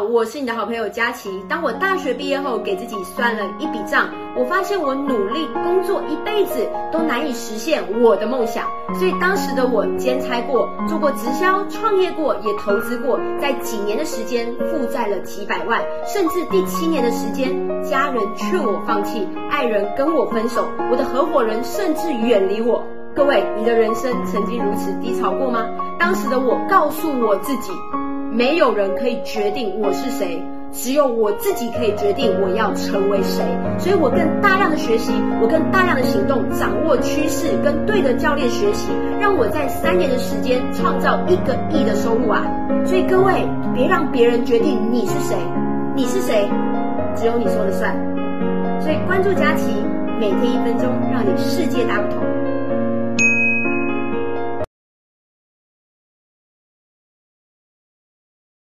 我是你的好朋友佳琪。当我大学毕业后，给自己算了一笔账，我发现我努力工作一辈子都难以实现我的梦想。所以当时的我兼差过，做过直销，创业过，也投资过，在几年的时间负债了几百万，甚至第七年的时间，家人劝我放弃，爱人跟我分手，我的合伙人甚至远离我。各位，你的人生曾经如此低潮过吗？当时的我告诉我自己。没有人可以决定我是谁，只有我自己可以决定我要成为谁。所以我更大量的学习，我更大量的行动，掌握趋势，跟对的教练学习，让我在三年的时间创造一个亿的收入啊！所以各位，别让别人决定你是谁，你是谁，只有你说了算。所以关注佳琪，每天一分钟，让你世界大不同。